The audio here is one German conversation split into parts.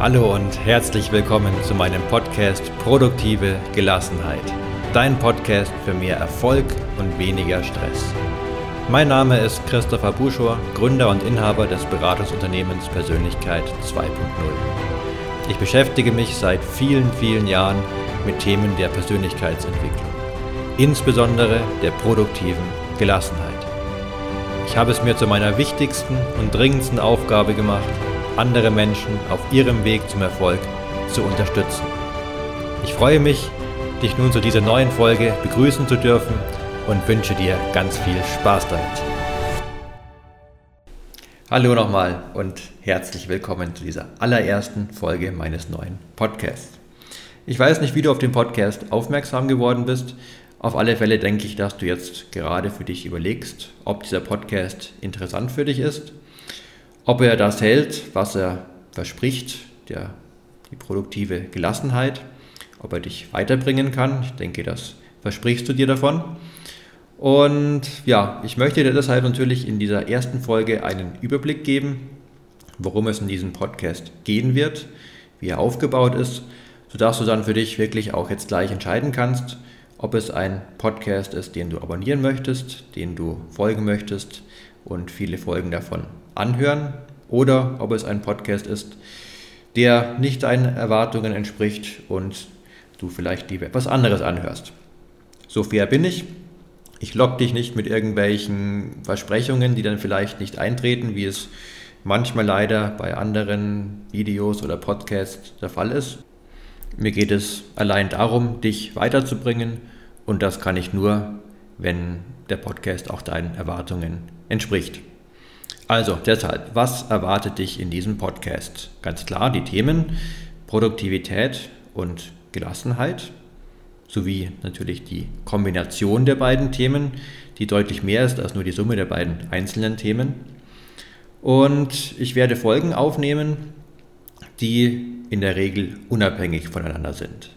Hallo und herzlich willkommen zu meinem Podcast Produktive Gelassenheit. Dein Podcast für mehr Erfolg und weniger Stress. Mein Name ist Christopher Buschor, Gründer und Inhaber des Beratungsunternehmens Persönlichkeit 2.0. Ich beschäftige mich seit vielen, vielen Jahren mit Themen der Persönlichkeitsentwicklung, insbesondere der produktiven Gelassenheit. Ich habe es mir zu meiner wichtigsten und dringendsten Aufgabe gemacht, andere Menschen auf ihrem Weg zum Erfolg zu unterstützen. Ich freue mich, dich nun zu dieser neuen Folge begrüßen zu dürfen und wünsche dir ganz viel Spaß damit. Hallo nochmal und herzlich willkommen zu dieser allerersten Folge meines neuen Podcasts. Ich weiß nicht, wie du auf den Podcast aufmerksam geworden bist. Auf alle Fälle denke ich, dass du jetzt gerade für dich überlegst, ob dieser Podcast interessant für dich ist ob er das hält, was er verspricht, der, die produktive Gelassenheit, ob er dich weiterbringen kann. Ich denke, das versprichst du dir davon. Und ja, ich möchte dir deshalb natürlich in dieser ersten Folge einen Überblick geben, worum es in diesem Podcast gehen wird, wie er aufgebaut ist, sodass du dann für dich wirklich auch jetzt gleich entscheiden kannst, ob es ein Podcast ist, den du abonnieren möchtest, den du folgen möchtest und viele Folgen davon anhören oder ob es ein Podcast ist, der nicht deinen Erwartungen entspricht und du vielleicht lieber etwas anderes anhörst. So fair bin ich. Ich lock dich nicht mit irgendwelchen Versprechungen, die dann vielleicht nicht eintreten, wie es manchmal leider bei anderen Videos oder Podcasts der Fall ist. Mir geht es allein darum, dich weiterzubringen und das kann ich nur, wenn der Podcast auch deinen Erwartungen entspricht. Also deshalb, was erwartet dich in diesem Podcast? Ganz klar die Themen Produktivität und Gelassenheit sowie natürlich die Kombination der beiden Themen, die deutlich mehr ist als nur die Summe der beiden einzelnen Themen. Und ich werde Folgen aufnehmen, die in der Regel unabhängig voneinander sind.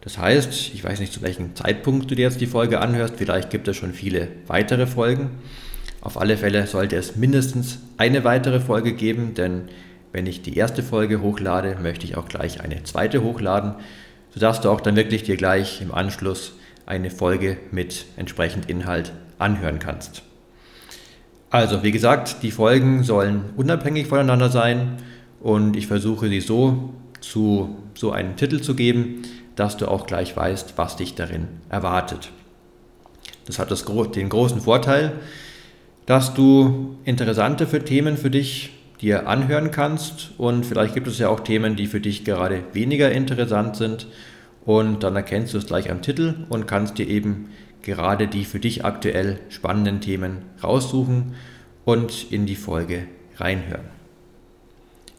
Das heißt, ich weiß nicht, zu welchem Zeitpunkt du dir jetzt die Folge anhörst, vielleicht gibt es schon viele weitere Folgen. Auf alle Fälle sollte es mindestens eine weitere Folge geben, denn wenn ich die erste Folge hochlade, möchte ich auch gleich eine zweite hochladen, sodass du auch dann wirklich dir gleich im Anschluss eine Folge mit entsprechend Inhalt anhören kannst. Also, wie gesagt, die Folgen sollen unabhängig voneinander sein und ich versuche sie so zu so einen Titel zu geben, dass du auch gleich weißt, was dich darin erwartet. Das hat das, den großen Vorteil, dass du interessante für Themen für dich dir anhören kannst und vielleicht gibt es ja auch Themen, die für dich gerade weniger interessant sind und dann erkennst du es gleich am Titel und kannst dir eben gerade die für dich aktuell spannenden Themen raussuchen und in die Folge reinhören.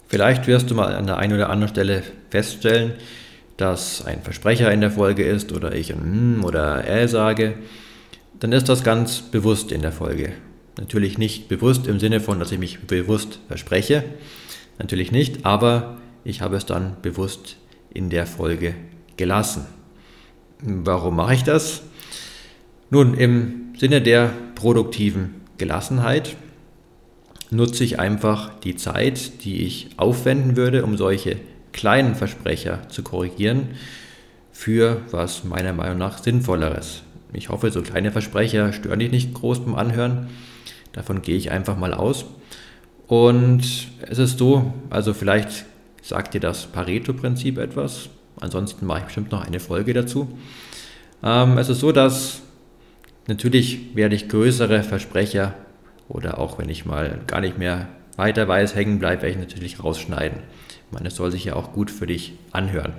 Vielleicht wirst du mal an der einen oder anderen Stelle feststellen, dass ein Versprecher in der Folge ist oder ich ein mm oder äh sage, dann ist das ganz bewusst in der Folge. Natürlich nicht bewusst im Sinne von, dass ich mich bewusst verspreche. Natürlich nicht, aber ich habe es dann bewusst in der Folge gelassen. Warum mache ich das? Nun, im Sinne der produktiven Gelassenheit nutze ich einfach die Zeit, die ich aufwenden würde, um solche kleinen Versprecher zu korrigieren, für was meiner Meinung nach sinnvolleres. Ich hoffe, so kleine Versprecher stören dich nicht groß beim Anhören. Davon gehe ich einfach mal aus. Und es ist so, also vielleicht sagt dir das Pareto-Prinzip etwas. Ansonsten mache ich bestimmt noch eine Folge dazu. Ähm, es ist so, dass natürlich werde ich größere Versprecher oder auch wenn ich mal gar nicht mehr weiter weiß, hängen bleibe, werde ich natürlich rausschneiden. Ich meine, es soll sich ja auch gut für dich anhören.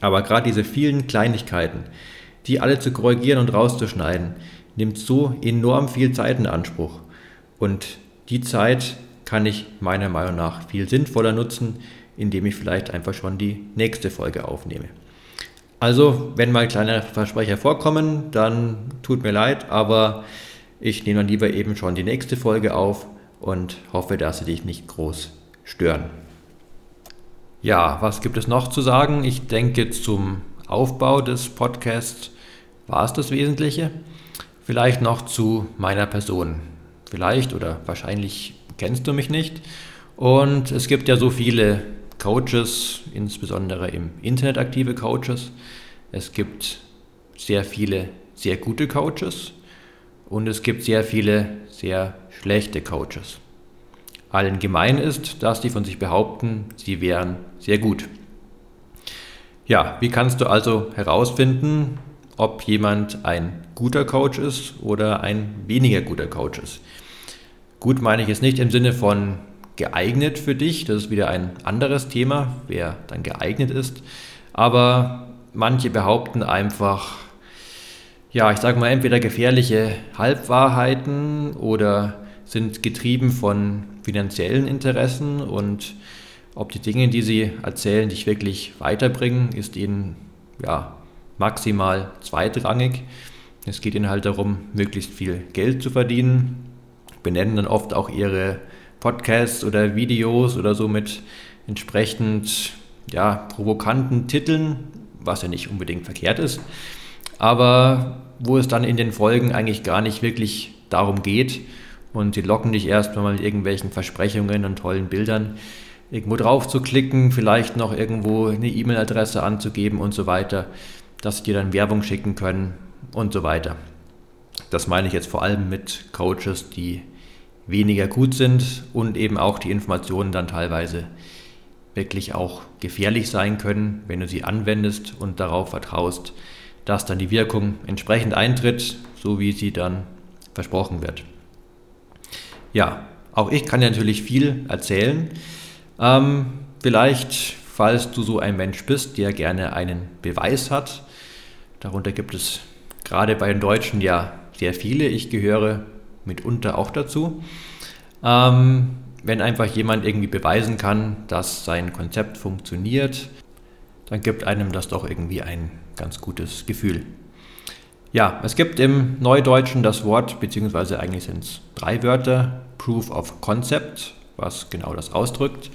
Aber gerade diese vielen Kleinigkeiten, die alle zu korrigieren und rauszuschneiden, nimmt so enorm viel Zeit in Anspruch. Und die Zeit kann ich meiner Meinung nach viel sinnvoller nutzen, indem ich vielleicht einfach schon die nächste Folge aufnehme. Also, wenn mal kleine Versprecher vorkommen, dann tut mir leid, aber ich nehme dann lieber eben schon die nächste Folge auf und hoffe, dass sie dich nicht groß stören. Ja, was gibt es noch zu sagen? Ich denke, zum Aufbau des Podcasts war es das Wesentliche. Vielleicht noch zu meiner Person. Vielleicht oder wahrscheinlich kennst du mich nicht. Und es gibt ja so viele Coaches, insbesondere im Internet aktive Coaches. Es gibt sehr viele sehr gute Coaches und es gibt sehr viele sehr schlechte Coaches. Allen gemein ist, dass die von sich behaupten, sie wären sehr gut. Ja, wie kannst du also herausfinden, ob jemand ein guter Coach ist oder ein weniger guter Coach ist? Gut meine ich es nicht im Sinne von geeignet für dich, das ist wieder ein anderes Thema, wer dann geeignet ist, aber manche behaupten einfach, ja, ich sage mal, entweder gefährliche Halbwahrheiten oder sind getrieben von finanziellen Interessen und ob die Dinge, die sie erzählen, dich wirklich weiterbringen, ist ihnen ja maximal zweitrangig. Es geht ihnen halt darum, möglichst viel Geld zu verdienen, benennen dann oft auch ihre Podcasts oder Videos oder so mit entsprechend ja, provokanten Titeln, was ja nicht unbedingt verkehrt ist aber wo es dann in den Folgen eigentlich gar nicht wirklich darum geht und sie locken dich erstmal mit irgendwelchen Versprechungen und tollen Bildern irgendwo drauf zu klicken, vielleicht noch irgendwo eine E-Mail-Adresse anzugeben und so weiter, dass sie dir dann Werbung schicken können und so weiter. Das meine ich jetzt vor allem mit Coaches, die weniger gut sind und eben auch die Informationen dann teilweise wirklich auch gefährlich sein können, wenn du sie anwendest und darauf vertraust, dass dann die Wirkung entsprechend eintritt, so wie sie dann versprochen wird. Ja, auch ich kann ja natürlich viel erzählen. Ähm, vielleicht, falls du so ein Mensch bist, der gerne einen Beweis hat, darunter gibt es gerade bei den Deutschen ja sehr viele, ich gehöre mitunter auch dazu. Ähm, wenn einfach jemand irgendwie beweisen kann, dass sein Konzept funktioniert, dann gibt einem das doch irgendwie ein ganz gutes Gefühl. Ja, es gibt im Neudeutschen das Wort, beziehungsweise eigentlich sind es drei Wörter, Proof of Concept, was genau das ausdrückt,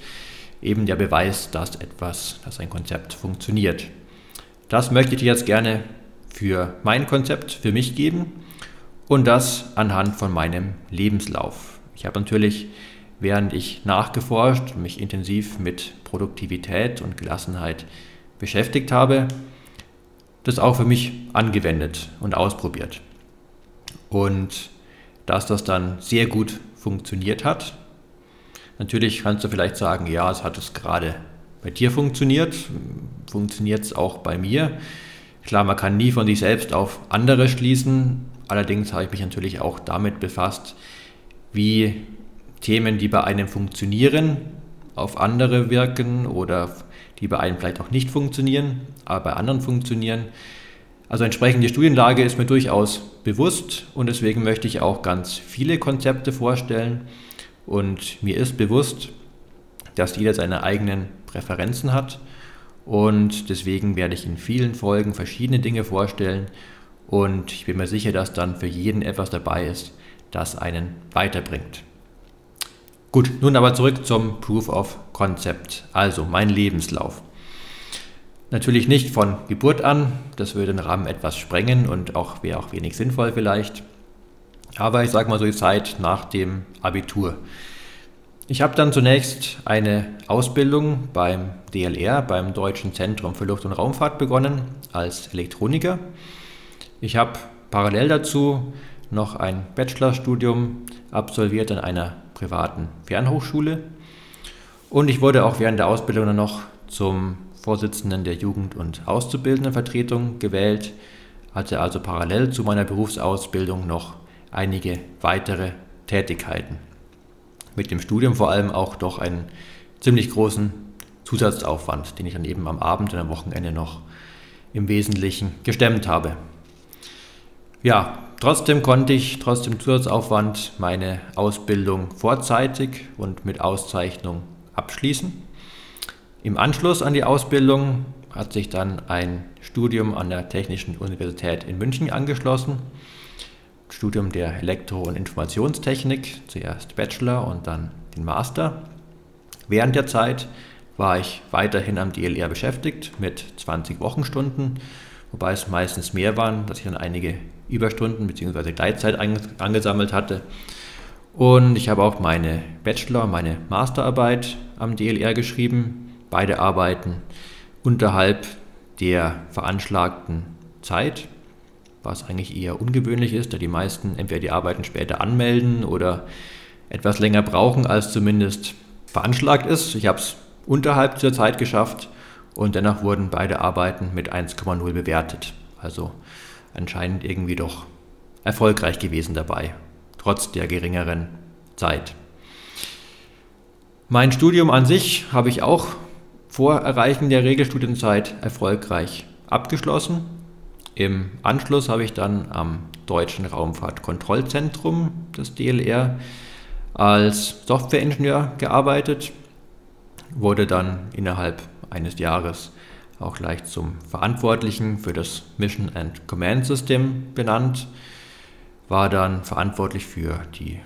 eben der Beweis, dass etwas, dass ein Konzept funktioniert. Das möchte ich jetzt gerne für mein Konzept, für mich geben und das anhand von meinem Lebenslauf. Ich habe natürlich, während ich nachgeforscht, mich intensiv mit Produktivität und Gelassenheit beschäftigt habe, das auch für mich angewendet und ausprobiert. Und dass das dann sehr gut funktioniert hat. Natürlich kannst du vielleicht sagen, ja, es hat es gerade bei dir funktioniert, funktioniert es auch bei mir. Klar, man kann nie von sich selbst auf andere schließen. Allerdings habe ich mich natürlich auch damit befasst, wie Themen, die bei einem funktionieren, auf andere wirken oder die bei einem vielleicht auch nicht funktionieren, aber bei anderen funktionieren. Also entsprechende Studienlage ist mir durchaus bewusst und deswegen möchte ich auch ganz viele Konzepte vorstellen. Und mir ist bewusst, dass jeder seine eigenen Präferenzen hat und deswegen werde ich in vielen Folgen verschiedene Dinge vorstellen und ich bin mir sicher, dass dann für jeden etwas dabei ist, das einen weiterbringt. Gut, nun aber zurück zum Proof of Concept, also mein Lebenslauf. Natürlich nicht von Geburt an, das würde den Rahmen etwas sprengen und auch wäre auch wenig sinnvoll vielleicht. Aber ich sage mal so die Zeit nach dem Abitur. Ich habe dann zunächst eine Ausbildung beim DLR, beim Deutschen Zentrum für Luft- und Raumfahrt begonnen als Elektroniker. Ich habe parallel dazu noch ein Bachelorstudium absolviert an einer privaten Fernhochschule. Und ich wurde auch während der Ausbildung dann noch zum Vorsitzenden der Jugend- und Auszubildendenvertretung gewählt, hatte also parallel zu meiner Berufsausbildung noch einige weitere Tätigkeiten. Mit dem Studium vor allem auch doch einen ziemlich großen Zusatzaufwand, den ich dann eben am Abend und am Wochenende noch im Wesentlichen gestemmt habe. Ja, Trotzdem konnte ich trotz dem Zusatzaufwand meine Ausbildung vorzeitig und mit Auszeichnung abschließen. Im Anschluss an die Ausbildung hat sich dann ein Studium an der Technischen Universität in München angeschlossen. Studium der Elektro- und Informationstechnik, zuerst Bachelor und dann den Master. Während der Zeit war ich weiterhin am DLR beschäftigt mit 20 Wochenstunden, wobei es meistens mehr waren, dass ich dann einige Überstunden bzw. Gleitzeit angesammelt hatte. Und ich habe auch meine Bachelor-, meine Masterarbeit am DLR geschrieben, beide Arbeiten unterhalb der veranschlagten Zeit, was eigentlich eher ungewöhnlich ist, da die meisten entweder die Arbeiten später anmelden oder etwas länger brauchen, als zumindest veranschlagt ist. Ich habe es unterhalb dieser Zeit geschafft und dennoch wurden beide Arbeiten mit 1,0 bewertet. Also anscheinend irgendwie doch erfolgreich gewesen dabei, trotz der geringeren Zeit. Mein Studium an sich habe ich auch vor Erreichen der Regelstudienzeit erfolgreich abgeschlossen. Im Anschluss habe ich dann am Deutschen Raumfahrtkontrollzentrum des DLR als Softwareingenieur gearbeitet, wurde dann innerhalb eines Jahres auch gleich zum Verantwortlichen für das Mission and Command System benannt, war dann verantwortlich für die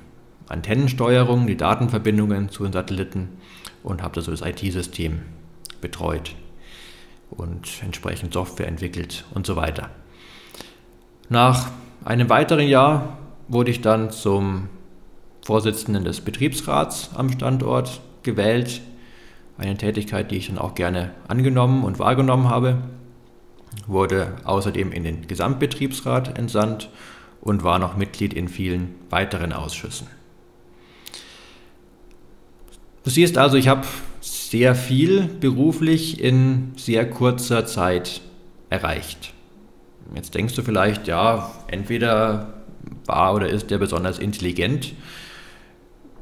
Antennensteuerung, die Datenverbindungen zu den Satelliten und habe das IT-System betreut und entsprechend Software entwickelt und so weiter. Nach einem weiteren Jahr wurde ich dann zum Vorsitzenden des Betriebsrats am Standort gewählt. Eine Tätigkeit, die ich dann auch gerne angenommen und wahrgenommen habe. Wurde außerdem in den Gesamtbetriebsrat entsandt und war noch Mitglied in vielen weiteren Ausschüssen. Du siehst also, ich habe sehr viel beruflich in sehr kurzer Zeit erreicht. Jetzt denkst du vielleicht, ja, entweder war oder ist der besonders intelligent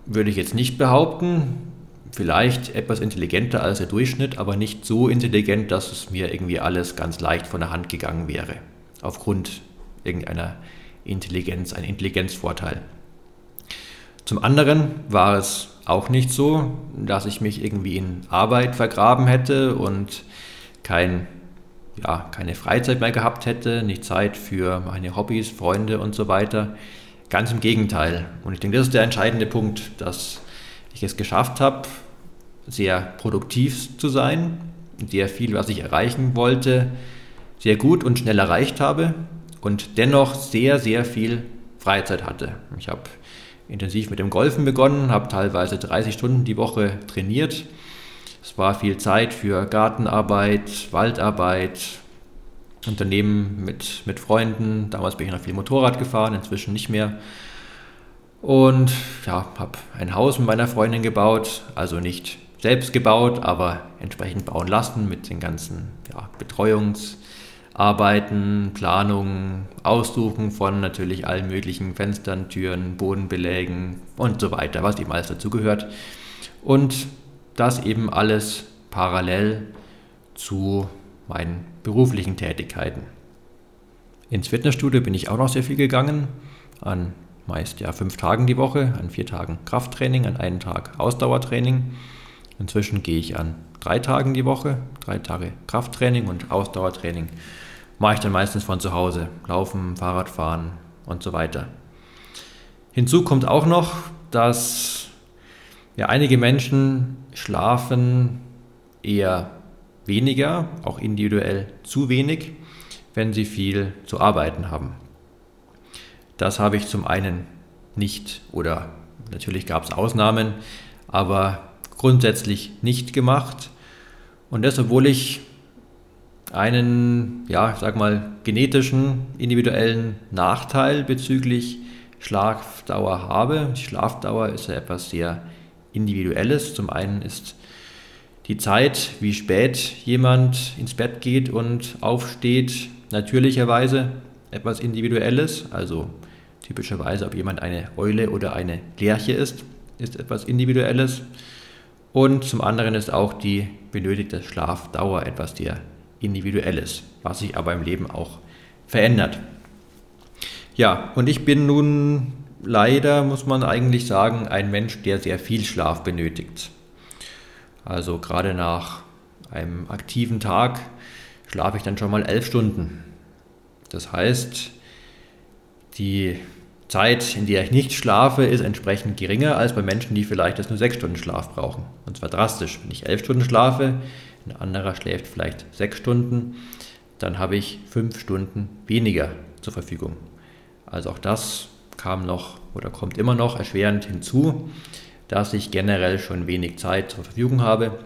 würde ich jetzt nicht behaupten. Vielleicht etwas intelligenter als der Durchschnitt, aber nicht so intelligent, dass es mir irgendwie alles ganz leicht von der Hand gegangen wäre. Aufgrund irgendeiner Intelligenz, ein Intelligenzvorteil. Zum anderen war es auch nicht so, dass ich mich irgendwie in Arbeit vergraben hätte und kein, ja, keine Freizeit mehr gehabt hätte, nicht Zeit für meine Hobbys, Freunde und so weiter. Ganz im Gegenteil. Und ich denke, das ist der entscheidende Punkt, dass ich es geschafft habe, sehr produktiv zu sein, sehr viel, was ich erreichen wollte, sehr gut und schnell erreicht habe und dennoch sehr, sehr viel Freizeit hatte. Ich habe intensiv mit dem Golfen begonnen, habe teilweise 30 Stunden die Woche trainiert. Es war viel Zeit für Gartenarbeit, Waldarbeit, Unternehmen mit, mit Freunden. Damals bin ich noch viel Motorrad gefahren, inzwischen nicht mehr. Und ja, habe ein Haus mit meiner Freundin gebaut, also nicht selbst gebaut, aber entsprechend bauen lassen mit den ganzen ja, Betreuungsarbeiten, Planungen, Aussuchen von natürlich allen möglichen Fenstern, Türen, Bodenbelägen und so weiter, was eben alles dazugehört. Und das eben alles parallel zu meinen beruflichen Tätigkeiten. Ins Fitnessstudio bin ich auch noch sehr viel gegangen, an meist ja fünf Tagen die Woche, an vier Tagen Krafttraining, an einem Tag Ausdauertraining. Inzwischen gehe ich an drei Tagen die Woche, drei Tage Krafttraining und Ausdauertraining mache ich dann meistens von zu Hause, Laufen, Fahrradfahren und so weiter. Hinzu kommt auch noch, dass ja, einige Menschen schlafen eher weniger, auch individuell zu wenig, wenn sie viel zu arbeiten haben. Das habe ich zum einen nicht oder natürlich gab es Ausnahmen, aber grundsätzlich nicht gemacht. Und das, obwohl ich einen, ja, sag mal, genetischen, individuellen Nachteil bezüglich Schlafdauer habe. Schlafdauer ist ja etwas sehr Individuelles. Zum einen ist die Zeit, wie spät jemand ins Bett geht und aufsteht, natürlicherweise etwas Individuelles. Also typischerweise, ob jemand eine Eule oder eine Lerche ist, ist etwas Individuelles. Und zum anderen ist auch die benötigte Schlafdauer etwas sehr Individuelles, was sich aber im Leben auch verändert. Ja, und ich bin nun leider, muss man eigentlich sagen, ein Mensch, der sehr viel Schlaf benötigt. Also gerade nach einem aktiven Tag schlafe ich dann schon mal elf Stunden. Das heißt, die Zeit, in der ich nicht schlafe, ist entsprechend geringer als bei Menschen, die vielleicht jetzt nur sechs Stunden Schlaf brauchen. Und zwar drastisch. Wenn ich elf Stunden schlafe, ein anderer schläft vielleicht sechs Stunden, dann habe ich fünf Stunden weniger zur Verfügung. Also auch das kam noch oder kommt immer noch erschwerend hinzu dass ich generell schon wenig Zeit zur Verfügung habe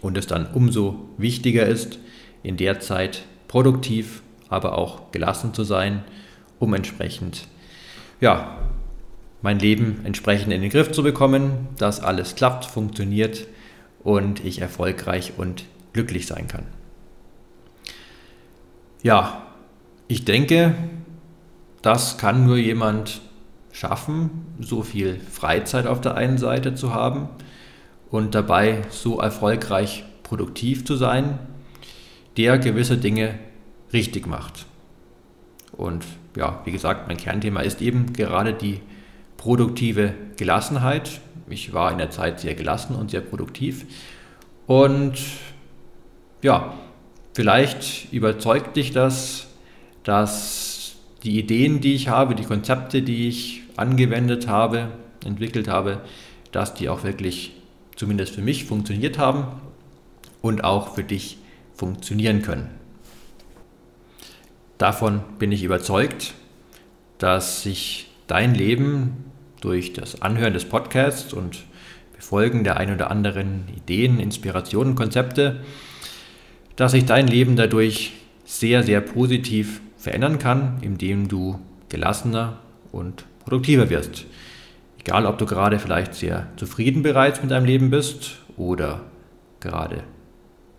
und es dann umso wichtiger ist, in der Zeit produktiv, aber auch gelassen zu sein, um entsprechend ja, mein Leben entsprechend in den Griff zu bekommen, dass alles klappt, funktioniert und ich erfolgreich und glücklich sein kann. Ja, ich denke, das kann nur jemand schaffen, so viel Freizeit auf der einen Seite zu haben und dabei so erfolgreich produktiv zu sein, der gewisse Dinge richtig macht. Und ja, wie gesagt, mein Kernthema ist eben gerade die produktive Gelassenheit. Ich war in der Zeit sehr gelassen und sehr produktiv. Und ja, vielleicht überzeugt dich das, dass die Ideen, die ich habe, die Konzepte, die ich angewendet habe, entwickelt habe, dass die auch wirklich zumindest für mich funktioniert haben und auch für dich funktionieren können. Davon bin ich überzeugt, dass sich dein Leben durch das Anhören des Podcasts und Befolgen der ein oder anderen Ideen, Inspirationen, Konzepte, dass sich dein Leben dadurch sehr, sehr positiv verändern kann, indem du gelassener und produktiver wirst. Egal, ob du gerade vielleicht sehr zufrieden bereits mit deinem Leben bist oder gerade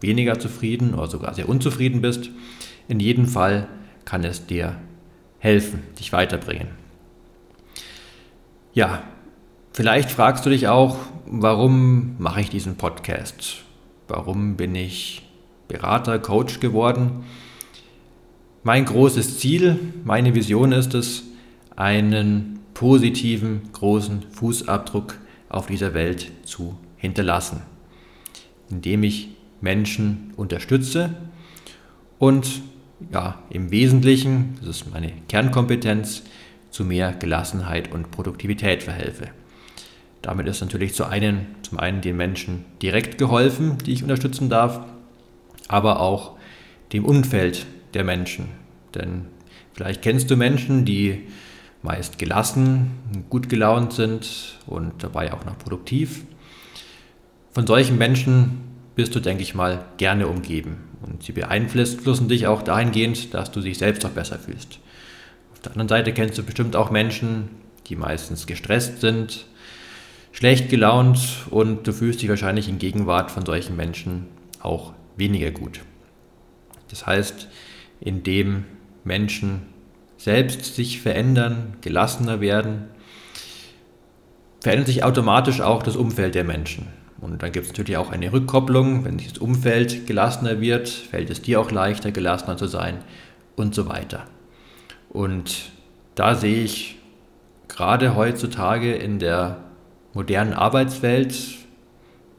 weniger zufrieden oder sogar sehr unzufrieden bist, in jedem Fall kann es dir helfen, dich weiterbringen. Ja, vielleicht fragst du dich auch, warum mache ich diesen Podcast? Warum bin ich Berater, Coach geworden? Mein großes Ziel, meine Vision ist es, einen positiven, großen Fußabdruck auf dieser Welt zu hinterlassen, indem ich Menschen unterstütze und ja, im Wesentlichen, das ist meine Kernkompetenz, zu mehr Gelassenheit und Produktivität verhelfe. Damit ist natürlich zu einen, zum einen den Menschen direkt geholfen, die ich unterstützen darf, aber auch dem Umfeld der Menschen. Denn vielleicht kennst du Menschen, die meist gelassen, gut gelaunt sind und dabei auch noch produktiv. Von solchen Menschen bist du, denke ich mal, gerne umgeben. Und sie beeinflussen dich auch dahingehend, dass du dich selbst auch besser fühlst. Auf der anderen Seite kennst du bestimmt auch Menschen, die meistens gestresst sind, schlecht gelaunt und du fühlst dich wahrscheinlich in Gegenwart von solchen Menschen auch weniger gut. Das heißt, indem Menschen selbst sich verändern, gelassener werden, verändert sich automatisch auch das Umfeld der Menschen. Und dann gibt es natürlich auch eine Rückkopplung. Wenn sich das Umfeld gelassener wird, fällt es dir auch leichter, gelassener zu sein und so weiter. Und da sehe ich gerade heutzutage in der modernen Arbeitswelt,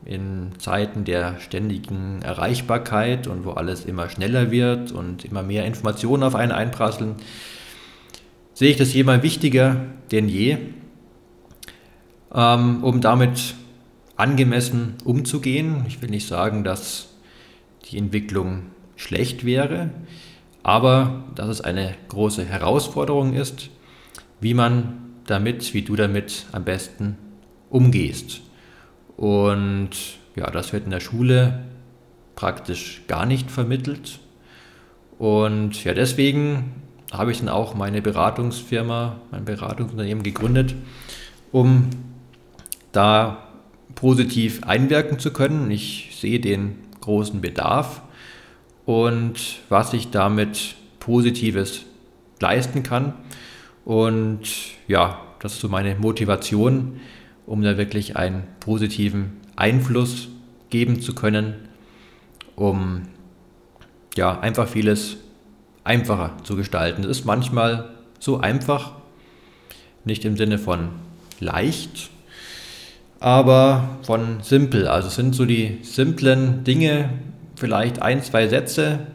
in Zeiten der ständigen Erreichbarkeit und wo alles immer schneller wird und immer mehr Informationen auf einen einprasseln, sehe ich das hier mal wichtiger denn je, ähm, um damit angemessen umzugehen. Ich will nicht sagen, dass die Entwicklung schlecht wäre, aber dass es eine große Herausforderung ist, wie man damit, wie du damit am besten umgehst. Und ja, das wird in der Schule praktisch gar nicht vermittelt. Und ja, deswegen habe ich dann auch meine Beratungsfirma, mein Beratungsunternehmen gegründet, um da positiv einwirken zu können. Ich sehe den großen Bedarf und was ich damit Positives leisten kann. Und ja, das ist so meine Motivation, um da wirklich einen positiven Einfluss geben zu können, um ja einfach vieles einfacher zu gestalten. Es ist manchmal so einfach, nicht im Sinne von leicht, aber von simpel. Also es sind so die simplen Dinge, vielleicht ein, zwei Sätze,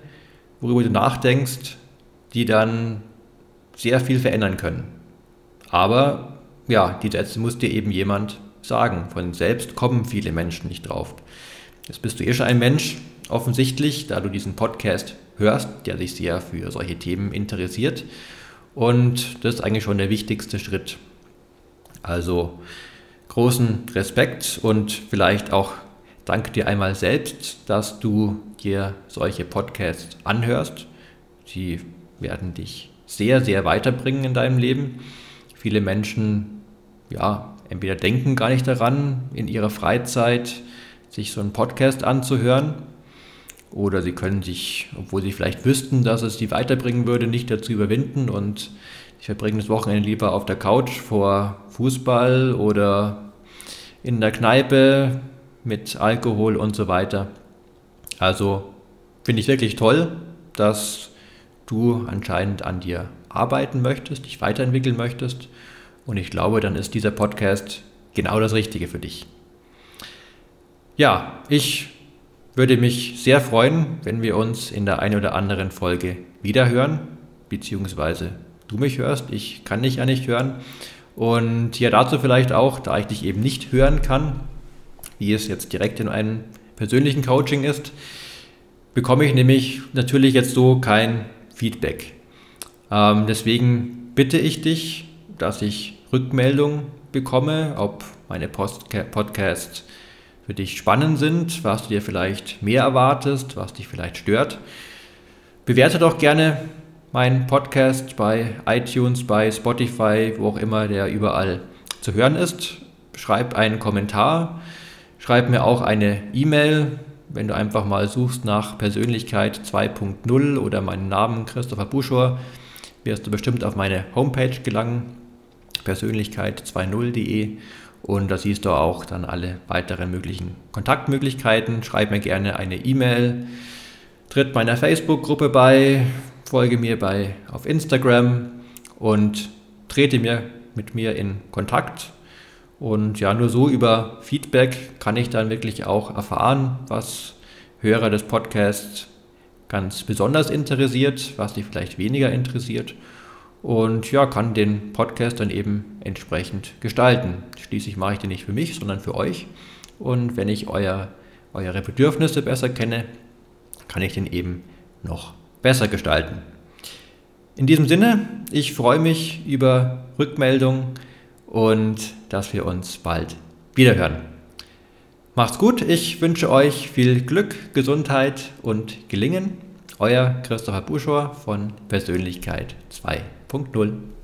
worüber du nachdenkst, die dann sehr viel verändern können. Aber ja, die Sätze muss dir eben jemand sagen. Von selbst kommen viele Menschen nicht drauf. Jetzt bist du eh schon ein Mensch, offensichtlich, da du diesen Podcast hörst, der sich sehr für solche Themen interessiert. Und das ist eigentlich schon der wichtigste Schritt. Also großen Respekt und vielleicht auch danke dir einmal selbst, dass du dir solche Podcasts anhörst. Sie werden dich sehr, sehr weiterbringen in deinem Leben. Viele Menschen, ja, entweder denken gar nicht daran, in ihrer Freizeit sich so einen Podcast anzuhören, oder sie können sich, obwohl sie vielleicht wüssten, dass es sie weiterbringen würde, nicht dazu überwinden und sie verbringen das Wochenende lieber auf der Couch vor Fußball oder in der Kneipe mit Alkohol und so weiter. Also finde ich wirklich toll, dass du anscheinend an dir arbeiten möchtest, dich weiterentwickeln möchtest. Und ich glaube, dann ist dieser Podcast genau das Richtige für dich. Ja, ich würde mich sehr freuen, wenn wir uns in der einen oder anderen Folge wiederhören, beziehungsweise du mich hörst. Ich kann dich ja nicht hören. Und ja, dazu vielleicht auch, da ich dich eben nicht hören kann, wie es jetzt direkt in einem persönlichen Coaching ist, bekomme ich nämlich natürlich jetzt so kein Feedback. Ähm, deswegen bitte ich dich, dass ich Rückmeldung bekomme, ob meine Podcasts für dich spannend sind, was du dir vielleicht mehr erwartest, was dich vielleicht stört. Bewerte doch gerne meinen Podcast bei iTunes, bei Spotify, wo auch immer der überall zu hören ist. Schreib einen Kommentar, schreib mir auch eine E-Mail, wenn du einfach mal suchst nach Persönlichkeit 2.0 oder meinen Namen Christopher Buschor, wirst du bestimmt auf meine Homepage gelangen, persönlichkeit20.de und da siehst du auch dann alle weiteren möglichen Kontaktmöglichkeiten. Schreib mir gerne eine E-Mail, tritt meiner Facebook-Gruppe bei, folge mir bei auf Instagram. Und trete mir mit mir in Kontakt. Und ja, nur so über Feedback kann ich dann wirklich auch erfahren, was Hörer des Podcasts ganz besonders interessiert, was dich vielleicht weniger interessiert und ja, kann den Podcast dann eben entsprechend gestalten. Schließlich mache ich den nicht für mich, sondern für euch. Und wenn ich euer, eure Bedürfnisse besser kenne, kann ich den eben noch besser gestalten. In diesem Sinne, ich freue mich über Rückmeldungen und dass wir uns bald wiederhören. Macht's gut, ich wünsche euch viel Glück, Gesundheit und Gelingen. Euer Christopher Buschor von Persönlichkeit 2. Punkt 0.